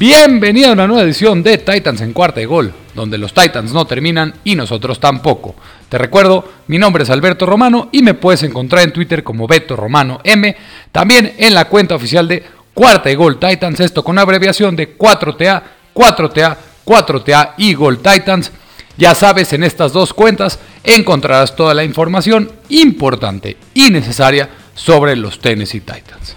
Bienvenido a una nueva edición de Titans en cuarta de gol, donde los Titans no terminan y nosotros tampoco. Te recuerdo, mi nombre es Alberto Romano y me puedes encontrar en Twitter como Beto Romano M, también en la cuenta oficial de Cuarta de Gol Titans, esto con abreviación de 4TA, 4TA, 4TA y Gol Titans. Ya sabes, en estas dos cuentas encontrarás toda la información importante y necesaria sobre los Tennessee Titans.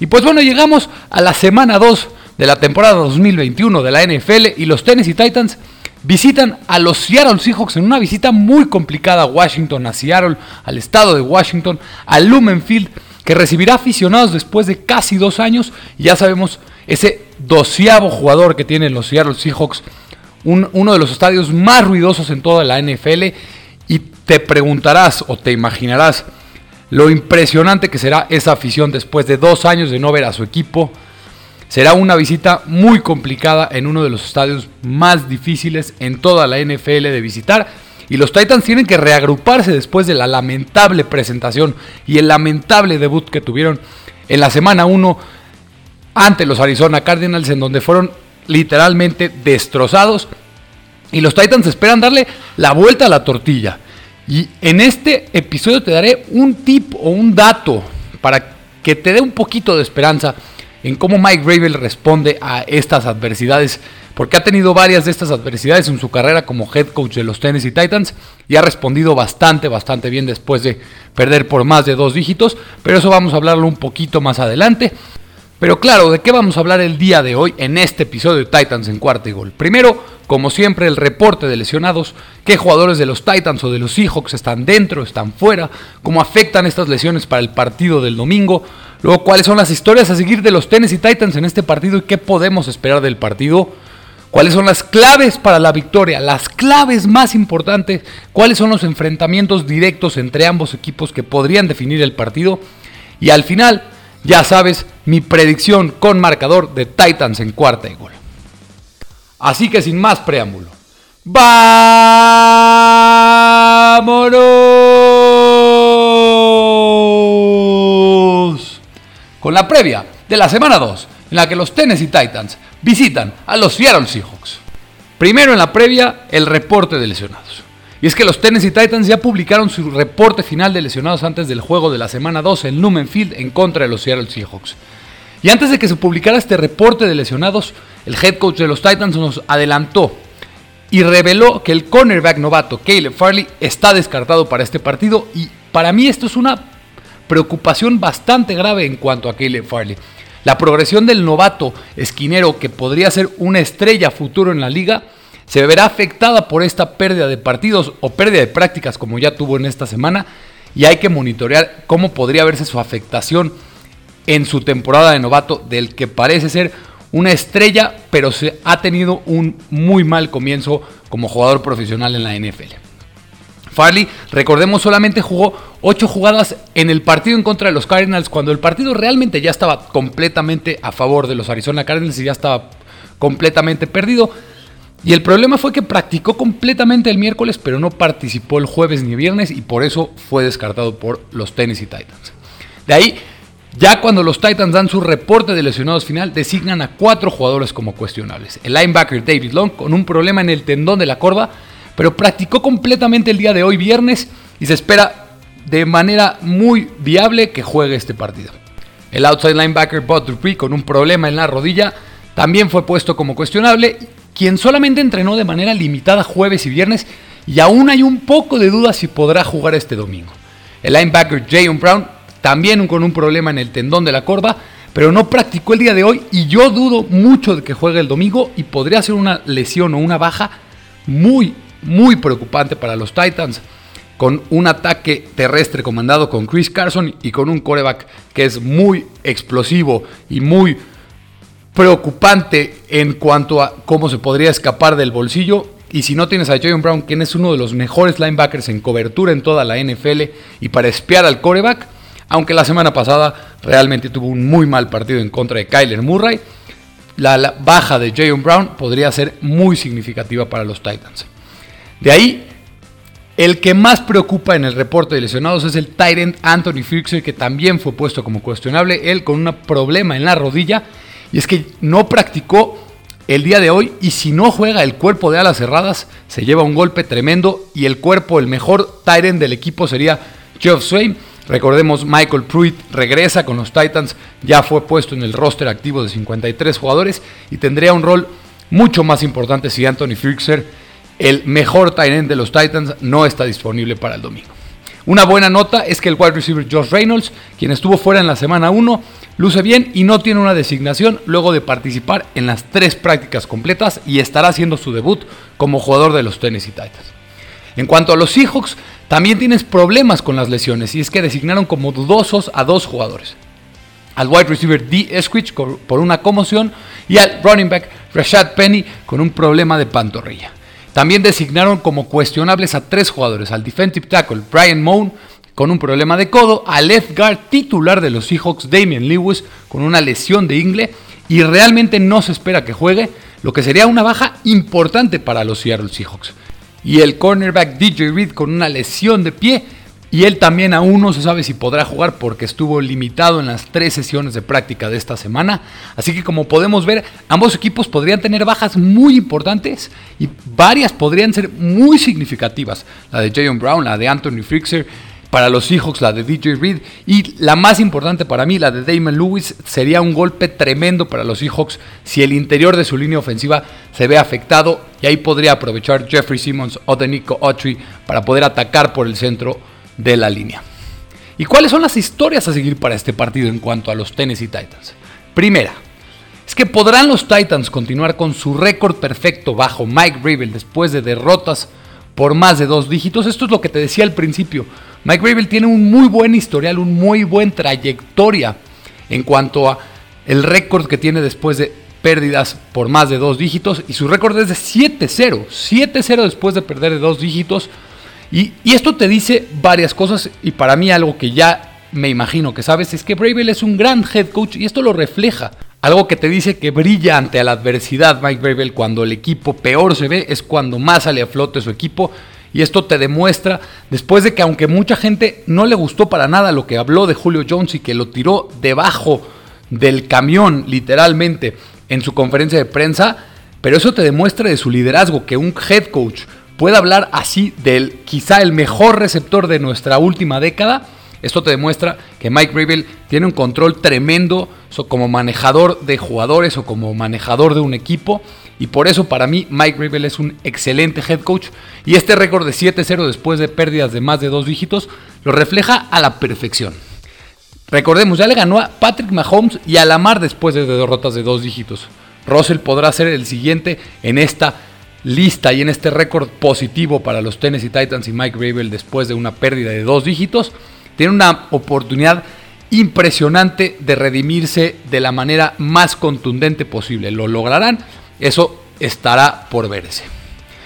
Y pues bueno, llegamos a la semana 2 de la temporada 2021 de la NFL y los Tennessee Titans visitan a los Seattle Seahawks en una visita muy complicada a Washington, a Seattle, al estado de Washington, al Lumen Field, que recibirá aficionados después de casi dos años. Ya sabemos, ese doceavo jugador que tienen los Seattle Seahawks, uno de los estadios más ruidosos en toda la NFL. Y te preguntarás o te imaginarás lo impresionante que será esa afición después de dos años de no ver a su equipo Será una visita muy complicada en uno de los estadios más difíciles en toda la NFL de visitar. Y los Titans tienen que reagruparse después de la lamentable presentación y el lamentable debut que tuvieron en la semana 1 ante los Arizona Cardinals, en donde fueron literalmente destrozados. Y los Titans esperan darle la vuelta a la tortilla. Y en este episodio te daré un tip o un dato para que te dé un poquito de esperanza en cómo Mike Gravel responde a estas adversidades, porque ha tenido varias de estas adversidades en su carrera como head coach de los Tennessee Titans y ha respondido bastante, bastante bien después de perder por más de dos dígitos, pero eso vamos a hablarlo un poquito más adelante. Pero claro, ¿de qué vamos a hablar el día de hoy en este episodio de Titans en cuarto y gol? Primero, como siempre, el reporte de lesionados, qué jugadores de los Titans o de los Seahawks están dentro, están fuera, cómo afectan estas lesiones para el partido del domingo, luego cuáles son las historias a seguir de los Tennessee Titans en este partido y qué podemos esperar del partido, cuáles son las claves para la victoria, las claves más importantes, cuáles son los enfrentamientos directos entre ambos equipos que podrían definir el partido y al final ya sabes, mi predicción con marcador de Titans en cuarta y gol. Así que sin más preámbulo, ¡vámonos! Con la previa de la semana 2, en la que los Tennessee Titans visitan a los Seattle Seahawks. Primero en la previa, el reporte de lesionados. Y es que los Tennessee Titans ya publicaron su reporte final de lesionados antes del juego de la semana 2 en Lumen Field en contra de los Seattle Seahawks. Y antes de que se publicara este reporte de lesionados, el head coach de los Titans nos adelantó y reveló que el cornerback novato Caleb Farley está descartado para este partido y para mí esto es una preocupación bastante grave en cuanto a Caleb Farley. La progresión del novato esquinero que podría ser una estrella futuro en la liga se verá afectada por esta pérdida de partidos o pérdida de prácticas como ya tuvo en esta semana y hay que monitorear cómo podría verse su afectación en su temporada de novato del que parece ser una estrella pero se ha tenido un muy mal comienzo como jugador profesional en la NFL. Farley, recordemos, solamente jugó 8 jugadas en el partido en contra de los Cardinals cuando el partido realmente ya estaba completamente a favor de los Arizona Cardinals y ya estaba completamente perdido. Y el problema fue que practicó completamente el miércoles, pero no participó el jueves ni viernes y por eso fue descartado por los Tennessee Titans. De ahí, ya cuando los Titans dan su reporte de lesionados final, designan a cuatro jugadores como cuestionables. El linebacker David Long con un problema en el tendón de la corva, pero practicó completamente el día de hoy viernes y se espera de manera muy viable que juegue este partido. El outside linebacker Bud Dupree con un problema en la rodilla también fue puesto como cuestionable quien solamente entrenó de manera limitada jueves y viernes y aún hay un poco de duda si podrá jugar este domingo. El linebacker Jayon Brown también con un problema en el tendón de la corva, pero no practicó el día de hoy y yo dudo mucho de que juegue el domingo y podría ser una lesión o una baja muy, muy preocupante para los Titans con un ataque terrestre comandado con Chris Carson y con un coreback que es muy explosivo y muy preocupante en cuanto a cómo se podría escapar del bolsillo. Y si no tienes a Jayon Brown, quien es uno de los mejores linebackers en cobertura en toda la NFL y para espiar al coreback, aunque la semana pasada realmente tuvo un muy mal partido en contra de Kyler Murray, la, baja de Jayon Brown podría ser muy significativa para los Titans. De ahí, el que más preocupa en el reporte de lesionados es el Tyrant Anthony Fuchs, que también fue puesto como cuestionable, él con un problema en la rodilla y es que no practicó el día de hoy y si no juega el cuerpo de alas cerradas, se lleva un golpe tremendo y el cuerpo, el mejor Tyrant del equipo sería Jeff Swain. Recordemos, Michael Pruitt regresa con los Titans, ya fue puesto en el roster activo de 53 jugadores y tendría un rol mucho más importante si Anthony Fixer, el mejor Tyrant de los Titans, no está disponible para el domingo. Una buena nota es que el wide receiver Josh Reynolds, quien estuvo fuera en la semana 1, luce bien y no tiene una designación luego de participar en las tres prácticas completas y estará haciendo su debut como jugador de los Tennessee Titans. En cuanto a los Seahawks, también tienes problemas con las lesiones y es que designaron como dudosos a dos jugadores. Al wide receiver D. Esquich por una conmoción y al running back Rashad Penny con un problema de pantorrilla. También designaron como cuestionables a tres jugadores, al defensive tackle Brian Moan con un problema de codo, al left guard titular de los Seahawks Damian Lewis con una lesión de ingle y realmente no se espera que juegue, lo que sería una baja importante para los Seattle Seahawks. Y el cornerback DJ Reed con una lesión de pie y él también aún no se sabe si podrá jugar porque estuvo limitado en las tres sesiones de práctica de esta semana. Así que como podemos ver, ambos equipos podrían tener bajas muy importantes y varias podrían ser muy significativas. La de Jayon Brown, la de Anthony Frixer, para los Seahawks la de DJ Reed y la más importante para mí, la de Damon Lewis, sería un golpe tremendo para los Seahawks si el interior de su línea ofensiva se ve afectado y ahí podría aprovechar Jeffrey Simmons o de Nico Autry para poder atacar por el centro de la línea. ¿Y cuáles son las historias a seguir para este partido en cuanto a los Tennessee Titans? Primera, es que podrán los Titans continuar con su récord perfecto bajo Mike Rabel después de derrotas por más de dos dígitos. Esto es lo que te decía al principio. Mike Rabel tiene un muy buen historial, un muy buen trayectoria en cuanto a el récord que tiene después de pérdidas por más de dos dígitos y su récord es de 7-0. 7-0 después de perder de dos dígitos. Y, esto te dice varias cosas y para mí algo que ya me imagino que sabes es que Bravel es un gran head coach y esto lo refleja. Algo que te dice que brilla ante la adversidad Mike Bravel cuando el equipo peor se ve es cuando más sale a flote su equipo y esto te demuestra después de que aunque mucha gente no le gustó para nada lo que habló de Julio Jones y que lo tiró debajo del camión literalmente en su conferencia de prensa, pero eso te demuestra de su liderazgo que un head coach pueda hablar así del quizá el mejor receptor de nuestra última década, esto te demuestra que Mike Rabel tiene un control tremendo como manejador de jugadores o como manejador de un equipo. Y por eso para mí Mike Rabel es un excelente head coach. Y este récord de 7-0 después de pérdidas de más de dos dígitos lo refleja a la perfección. Recordemos, ya le ganó a Patrick Mahomes y a Lamar después de derrotas de dos dígitos. Russell podrá ser el siguiente en esta lista y en este récord positivo para los Tennessee Titans y Mike Rabel después de una pérdida de dos dígitos, tiene una oportunidad impresionante de redimirse de la manera más contundente posible. ¿Lo lograrán? Eso estará por verse.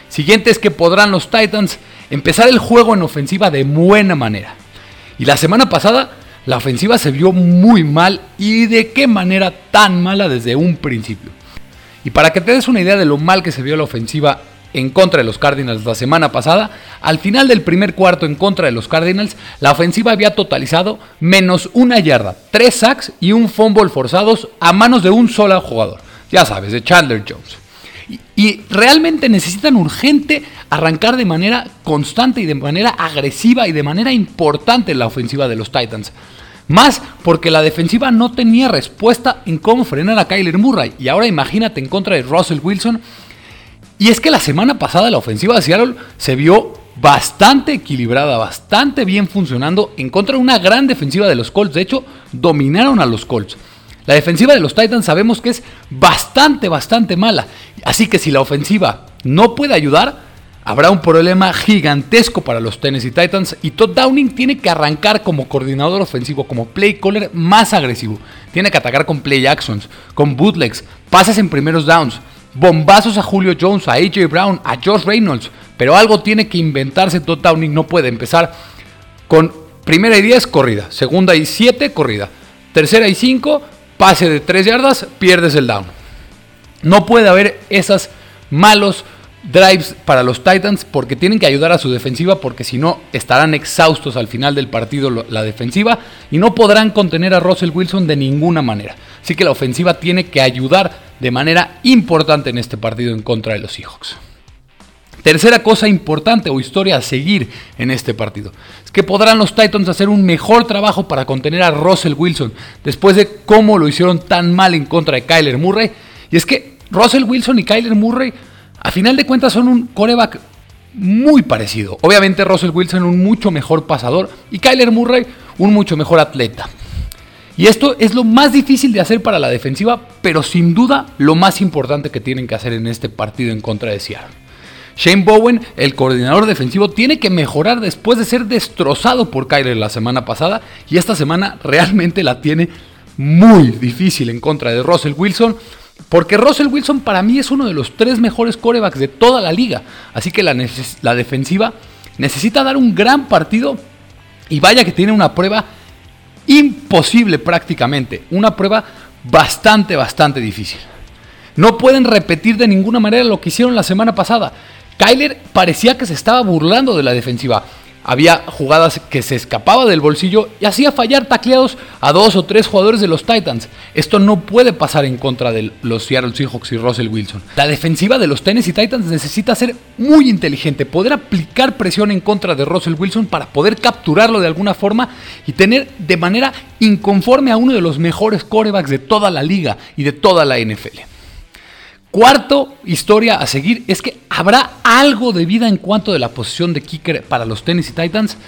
Siguiente es que podrán los Titans empezar el juego en ofensiva de buena manera. Y la semana pasada la ofensiva se vio muy mal y de qué manera tan mala desde un principio. Y para que te des una idea de lo mal que se vio la ofensiva en contra de los Cardinals la semana pasada, al final del primer cuarto en contra de los Cardinals, la ofensiva había totalizado menos una yarda, tres sacks y un fumble forzados a manos de un solo jugador. Ya sabes, de Chandler Jones. Y, y, realmente necesitan urgente arrancar de manera constante y de manera agresiva y de manera importante la ofensiva de los Titans. Más porque la defensiva no tenía respuesta en cómo frenar a Kyler Murray. Y ahora imagínate en contra de Russell Wilson. Y es que la semana pasada la ofensiva de Seattle se vio bastante equilibrada, bastante bien funcionando en contra de una gran defensiva de los Colts. De hecho, dominaron a los Colts. La defensiva de los Titans sabemos que es bastante, bastante mala. Así que si la ofensiva no puede ayudar, Habrá un problema gigantesco para los Tennessee Titans y Todd Downing tiene que arrancar como coordinador ofensivo, como play caller más agresivo. Tiene que atacar con play actions, con bootlegs, pases en primeros downs, bombazos a Julio Jones, a AJ Brown, a Josh Reynolds. Pero algo tiene que inventarse Todd Downing, no puede empezar con primera y 10 corrida, segunda y 7 corrida, tercera y 5 pase de 3 yardas, pierdes el down. No puede haber esas malos drives para los Titans porque tienen que ayudar a su defensiva porque si no estarán exhaustos al final del partido la defensiva y no podrán contener a Russell Wilson de ninguna manera. Así que la ofensiva tiene que ayudar de manera importante en este partido en contra de los Seahawks. Tercera cosa importante o historia a seguir en este partido es que podrán los Titans hacer un mejor trabajo para contener a Russell Wilson después de cómo lo hicieron tan mal en contra de Kyler Murray. Y es que Russell Wilson y Kyler Murray a final de cuentas son un coreback muy parecido. Obviamente Russell Wilson un mucho mejor pasador y Kyler Murray un mucho mejor atleta. Y esto es lo más difícil de hacer para la defensiva, pero sin duda lo más importante que tienen que hacer en este partido en contra de Seattle. Shane Bowen, el coordinador defensivo, tiene que mejorar después de ser destrozado por Kyler la semana pasada y esta semana realmente la tiene muy difícil en contra de Russell Wilson. Porque Russell Wilson para mí es uno de los tres mejores corebacks de toda la liga. Así que la, la defensiva necesita dar un gran partido. Y vaya que tiene una prueba imposible prácticamente. Una prueba bastante, bastante difícil. No pueden repetir de ninguna manera lo que hicieron la semana pasada. Kyler parecía que se estaba burlando de la defensiva. Había jugadas que se escapaba del bolsillo y hacía fallar tacleados a dos o tres jugadores de los Titans. Esto no puede pasar en contra de los Seattle Seahawks y Russell Wilson. La defensiva de los Tennessee Titans necesita ser muy inteligente, poder aplicar presión en contra de Russell Wilson para poder capturarlo de alguna forma y tener de manera inconforme a uno de los mejores corebacks de toda la liga y de toda la NFL. Cuarto historia a seguir es que habrá algo de vida en cuanto de la posición de kicker para los Tennessee Titans.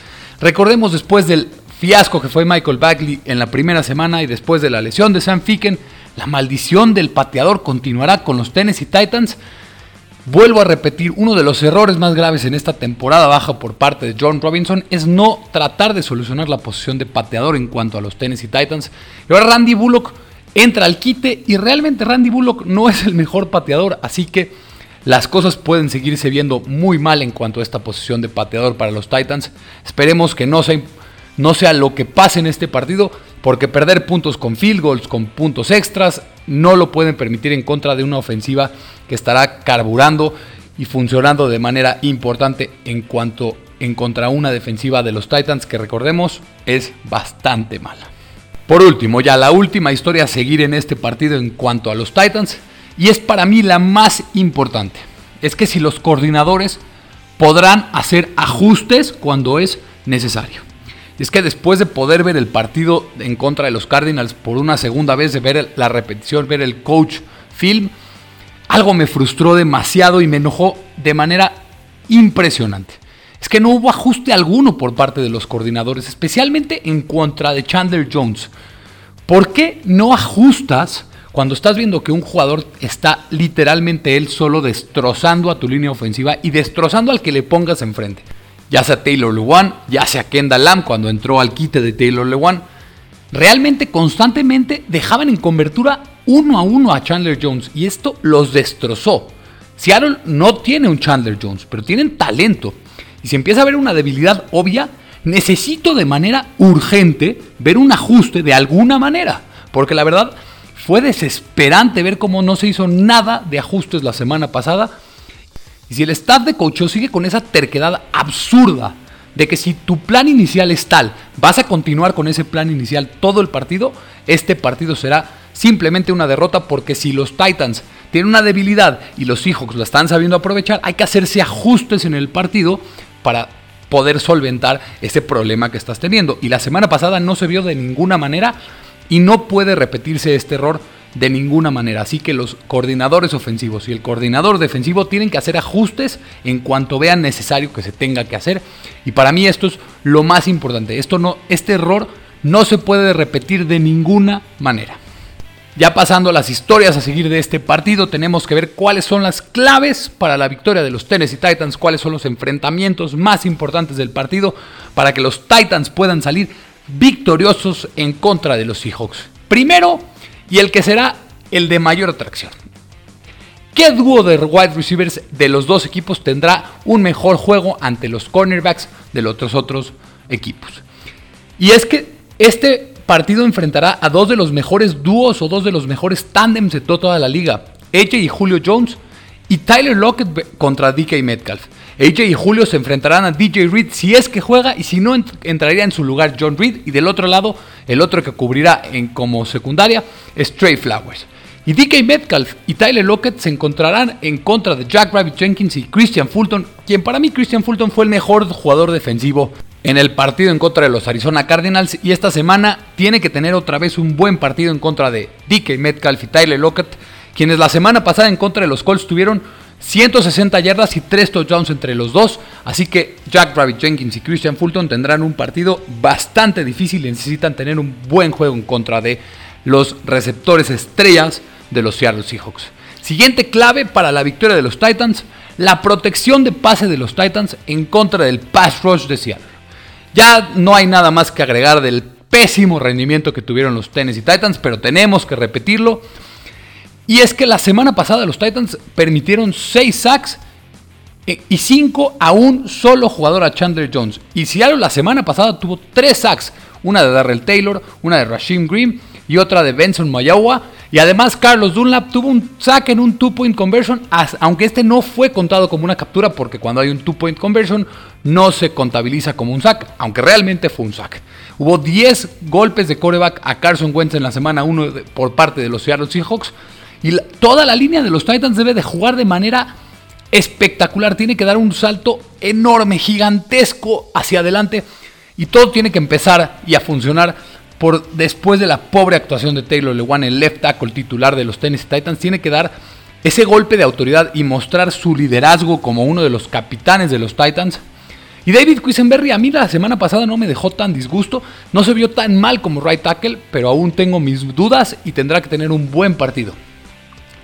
Recordemos después del fiasco que fue Michael Bagley en la primera semana y después de la lesión de Sam Ficken, la maldición del pateador continuará con los Tennessee Titans. Vuelvo a repetir, uno de los errores más graves en esta temporada baja por parte de John Robinson es no tratar de solucionar la posición de pateador en cuanto a los Tennessee Titans. Y ahora Randy Bullock entra al quite y realmente Randy Bullock no es el mejor pateador, así que las cosas pueden seguirse viendo muy mal en cuanto a esta posición de pateador para los Titans. Esperemos que no sea, no sea lo que pase en este partido, porque perder puntos con field goals, con puntos extras, no lo pueden permitir en contra de una ofensiva que estará carburando y funcionando de manera importante en cuanto en contra una defensiva de los Titans que recordemos es bastante mala. Por último, ya la última historia a seguir en este partido en cuanto a los Titans, y es para mí la más importante, es que si los coordinadores podrán hacer ajustes cuando es necesario. Es que después de poder ver el partido en contra de los Cardinals por una segunda vez, de ver la repetición, ver el coach film, algo me frustró demasiado y me enojó de manera impresionante es que no hubo ajuste alguno por parte de los coordinadores, especialmente en contra de Chandler Jones. ¿Por qué no ajustas cuando estás viendo que un jugador está literalmente él solo destrozando a tu línea ofensiva y destrozando al que le pongas enfrente? Ya sea Taylor Lewan, ya sea Kendall Lamb cuando entró al quite de Taylor Lewan. Realmente constantemente dejaban en convertura uno a uno a Chandler Jones y esto los destrozó. Seattle no tiene un Chandler Jones, pero tienen talento. Y si empieza a haber una debilidad obvia, necesito de manera urgente ver un ajuste de alguna manera. Porque la verdad fue desesperante ver cómo no se hizo nada de ajustes la semana pasada. Y si el staff de coach sigue con esa terquedad absurda de que si tu plan inicial es tal, vas a continuar con ese plan inicial todo el partido, este partido será simplemente una derrota porque si los Titans tienen una debilidad y los Seahawks la están sabiendo aprovechar, hay que hacerse ajustes en el partido para poder solventar ese problema que estás teniendo. Y la semana pasada no se vio de ninguna manera y no puede repetirse este error de ninguna manera. Así que los coordinadores ofensivos y el coordinador defensivo tienen que hacer ajustes en cuanto vean necesario que se tenga que hacer. Y para mí esto es lo más importante. Esto no, este error no se puede repetir de ninguna manera. Ya pasando a las historias a seguir de este partido, tenemos que ver cuáles son las claves para la victoria de los Tennessee Titans, cuáles son los enfrentamientos más importantes del partido para que los Titans puedan salir victoriosos en contra de los Seahawks. Primero, y el que será el de mayor atracción. ¿Qué dúo de wide receivers de los dos equipos tendrá un mejor juego ante los cornerbacks de los otros, otros equipos? Y es que este partido enfrentará a dos de los mejores dúos o dos de los mejores tándems de toda la liga. AJ y Julio Jones y Tyler Lockett contra DK Metcalf. AJ y Julio se enfrentarán a DJ Reed si es que juega y si no entraría en su lugar John Reed y del otro lado el otro que cubrirá en como secundaria es Trey Flowers. Y DK Metcalf y Tyler Lockett se encontrarán en contra de Jack Rabbit Jenkins y Christian Fulton, quien para mí Christian Fulton fue el mejor jugador defensivo en el partido en contra de los Arizona Cardinals y esta semana tiene que tener otra vez un buen partido en contra de DK Metcalf y Tyler Lockett, quienes la semana pasada en contra de los Colts tuvieron 160 yardas y 3 touchdowns entre los dos, así que Jack Rabbit Jenkins y Christian Fulton tendrán un partido bastante difícil y necesitan tener un buen juego en contra de los receptores estrellas de los Seattle Seahawks. Siguiente clave para la victoria de los Titans, la protección de pase de los Titans en contra del pass rush de Seattle. Ya no hay nada más que agregar del pésimo rendimiento que tuvieron los Tennessee Titans, pero tenemos que repetirlo. Y es que la semana pasada los Titans permitieron 6 sacks eh, y 5 a un solo jugador a Chandler Jones. Y Seattle la semana pasada tuvo 3 sacks, una de Darrell Taylor, una de Rashim Green y otra de Benson Mayawa. Y además Carlos Dunlap tuvo un sack en un two-point conversion, aunque este no fue contado como una captura porque cuando hay un two-point conversion no se contabiliza como un sack, aunque realmente fue un sack. Hubo 10 golpes de coreback a Carson Wentz en la semana 1 por parte de los Seattle Seahawks. Y toda la línea de los Titans debe de jugar de manera espectacular. Tiene que dar un salto enorme, gigantesco hacia adelante. Y todo tiene que empezar y a funcionar por después de la pobre actuación de Taylor Lewan, el left tackle titular de los Tennessee Titans, tiene que dar ese golpe de autoridad y mostrar su liderazgo como uno de los capitanes de los Titans. Y David Quisenberry a mí la semana pasada no me dejó tan disgusto, no se vio tan mal como right tackle, pero aún tengo mis dudas y tendrá que tener un buen partido.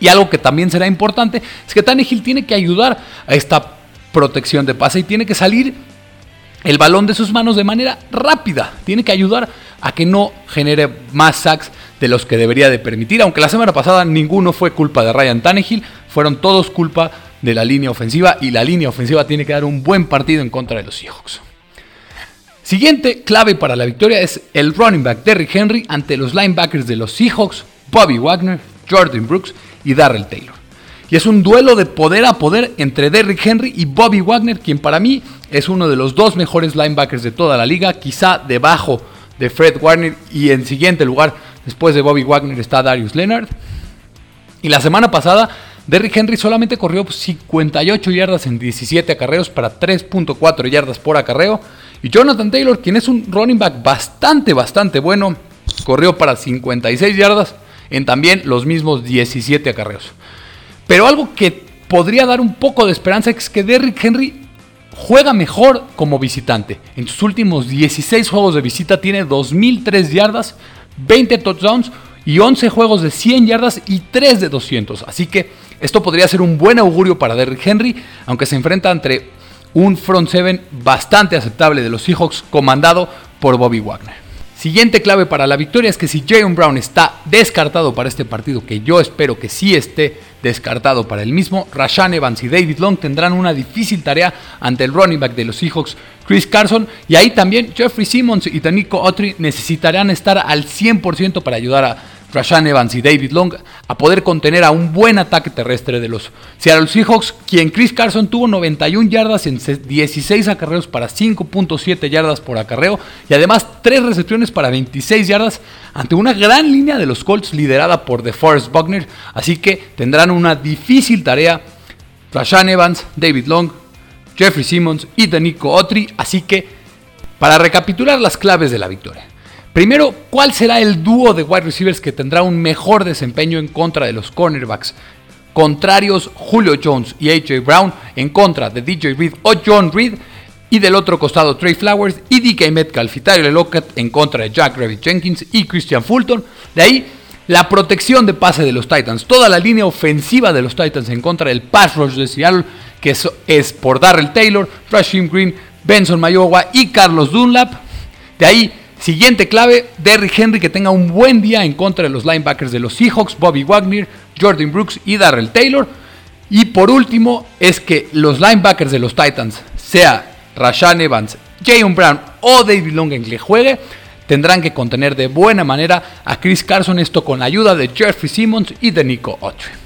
Y algo que también será importante es que Tannehill tiene que ayudar a esta protección de pase y tiene que salir el balón de sus manos de manera rápida. Tiene que ayudar a que no genere más sacks de los que debería de permitir. Aunque la semana pasada ninguno fue culpa de Ryan Tannehill, fueron todos culpa de la línea ofensiva y la línea ofensiva tiene que dar un buen partido en contra de los Seahawks. Siguiente clave para la victoria es el running back Derrick Henry ante los linebackers de los Seahawks, Bobby Wagner, Jordan Brooks y Darrell Taylor. Y es un duelo de poder a poder entre Derrick Henry y Bobby Wagner, quien para mí es uno de los dos mejores linebackers de toda la liga, quizá debajo de Fred Warner y en siguiente lugar después de Bobby Wagner está Darius Leonard. Y la semana pasada Derrick Henry solamente corrió 58 yardas en 17 acarreos para 3.4 yardas por acarreo. Y Jonathan Taylor, quien es un running back bastante, bastante bueno, corrió para 56 yardas en también los mismos 17 acarreos. Pero algo que podría dar un poco de esperanza es que Derrick Henry juega mejor como visitante. En sus últimos 16 juegos de visita tiene 2.003 yardas, 20 touchdowns y 11 juegos de 100 yardas y 3 de 200. Así que esto podría ser un buen augurio para Derrick Henry, aunque se enfrenta entre un front seven bastante aceptable de los Seahawks comandado por Bobby Wagner. Siguiente clave para la victoria es que si Jayon Brown está descartado para este partido, que yo espero que sí esté descartado para el mismo, Rashan Evans y David Long tendrán una difícil tarea ante el running back de los Seahawks, Chris Carson, y ahí también Jeffrey Simmons y Tanico Autry necesitarán estar al 100% para ayudar a Rashan Evans y David Long a poder contener a un buen ataque terrestre de los Seattle Seahawks, quien Chris Carson tuvo 91 yardas en 16 acarreos para 5.7 yardas por acarreo y además 3 recepciones para 26 yardas ante una gran línea de los Colts liderada por DeForest Buckner, así que tendrán una difícil tarea Rashan Evans, David Long, Jeffrey Simmons y Danico Autry, así que para recapitular las claves de la victoria. Primero, ¿cuál será el dúo de wide receivers que tendrá un mejor desempeño en contra de los cornerbacks? Contrarios, Julio Jones y AJ Brown en contra de DJ Reed o John Reed. Y del otro costado, Trey Flowers y DK Metcalf y Tyler Lockett en contra de Jack Rabbit Jenkins y Christian Fulton. De ahí, la protección de pase de los Titans. Toda la línea ofensiva de los Titans en contra del pass rush de Seattle, que es, es por Darrell Taylor, Rashim Green, Benson Mayowa y Carlos Dunlap. De ahí, Siguiente clave, Derrick Henry que tenga un buen día en contra de los linebackers de los Seahawks, Bobby Wagner, Jordan Brooks y Darrell Taylor. Y por último, es que los linebackers de los Titans, sea Rashan Evans, Jayon Brown o David Long en que juegue, tendrán que contener de buena manera a Chris Carson, esto con la ayuda de Jeffrey Simmons y de Nico Autry.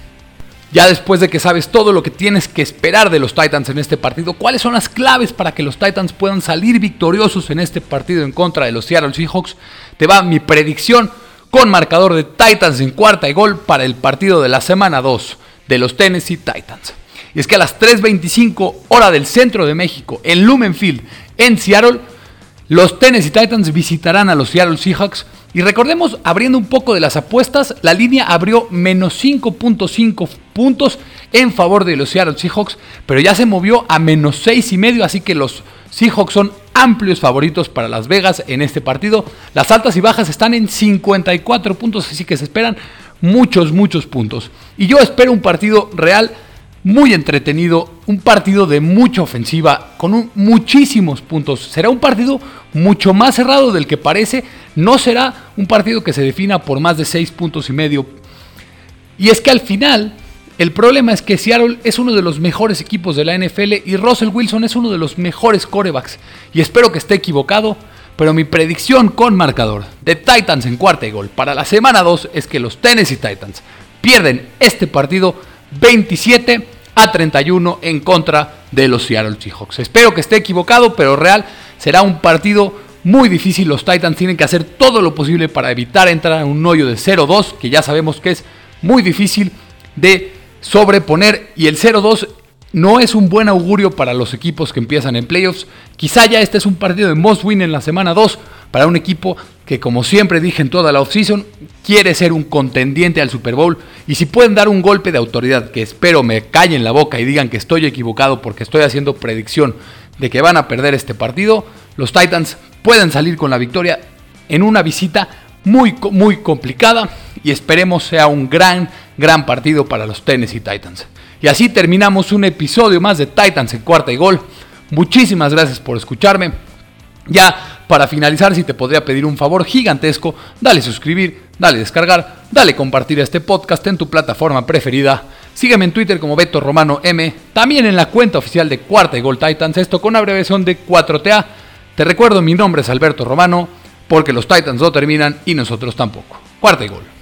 Ya después de que sabes todo lo que tienes que esperar de los Titans en este partido, ¿cuáles son las claves para que los Titans puedan salir victoriosos en este partido en contra de los Seattle Seahawks? Te va mi predicción con marcador de Titans en cuarta y gol para el partido de la semana 2 de los Tennessee Titans. Y es que a las 3.25 hora del centro de México, en Lumenfield, en Seattle, los Tennessee Titans visitarán a los Seattle Seahawks. Y recordemos, abriendo un poco de las apuestas, la línea abrió menos 5.5 puntos en favor de los Seattle Seahawks, pero ya se movió a menos 6.5, así que los Seahawks son amplios favoritos para Las Vegas en este partido. Las altas y bajas están en 54 puntos, así que se esperan muchos, muchos puntos. Y yo espero un partido real muy entretenido, un partido de mucha ofensiva, con muchísimos puntos. Será un partido mucho más cerrado del que parece, no será un partido que se defina por más de 6 puntos y medio. Y es que al final, el problema es que Seattle es uno de los mejores equipos de la NFL y Russell Wilson es uno de los mejores corebacks. Y espero que esté equivocado, pero mi predicción con marcador de Titans en cuarta y gol para la semana 2 es que los Tennessee Titans pierden este partido 27 a 31 en contra de los Seattle Seahawks. Espero que esté equivocado, pero real será un partido muy difícil. Los Titans tienen que hacer todo lo posible para evitar entrar en un hoyo de 0-2, que ya sabemos que es muy difícil de sobreponer. Y el 0-2 no es un buen augurio para los equipos que empiezan en playoffs. Quizá ya este es un partido de most win en la semana 2 para un equipo que, como siempre dije en toda la offseason, quiere ser un contendiente al Super Bowl. Y si pueden dar un golpe de autoridad, que espero me callen la boca y digan que estoy equivocado porque estoy haciendo predicción de que van a perder este partido, los Titans pueden salir con la victoria en una visita muy, muy complicada y esperemos sea un gran, gran partido para los Tennessee Titans. Y así terminamos un episodio más de Titans en cuarta y gol. Muchísimas gracias por escucharme. Ya para finalizar, si te podría pedir un favor gigantesco, dale suscribir, dale descargar, dale compartir este podcast en tu plataforma preferida. Sígueme en Twitter como Beto Romano M, también en la cuenta oficial de Cuarta y Gol Titans, esto con abreviación de 4TA. Te recuerdo, mi nombre es Alberto Romano, porque los Titans no terminan y nosotros tampoco. Cuarta y Gol.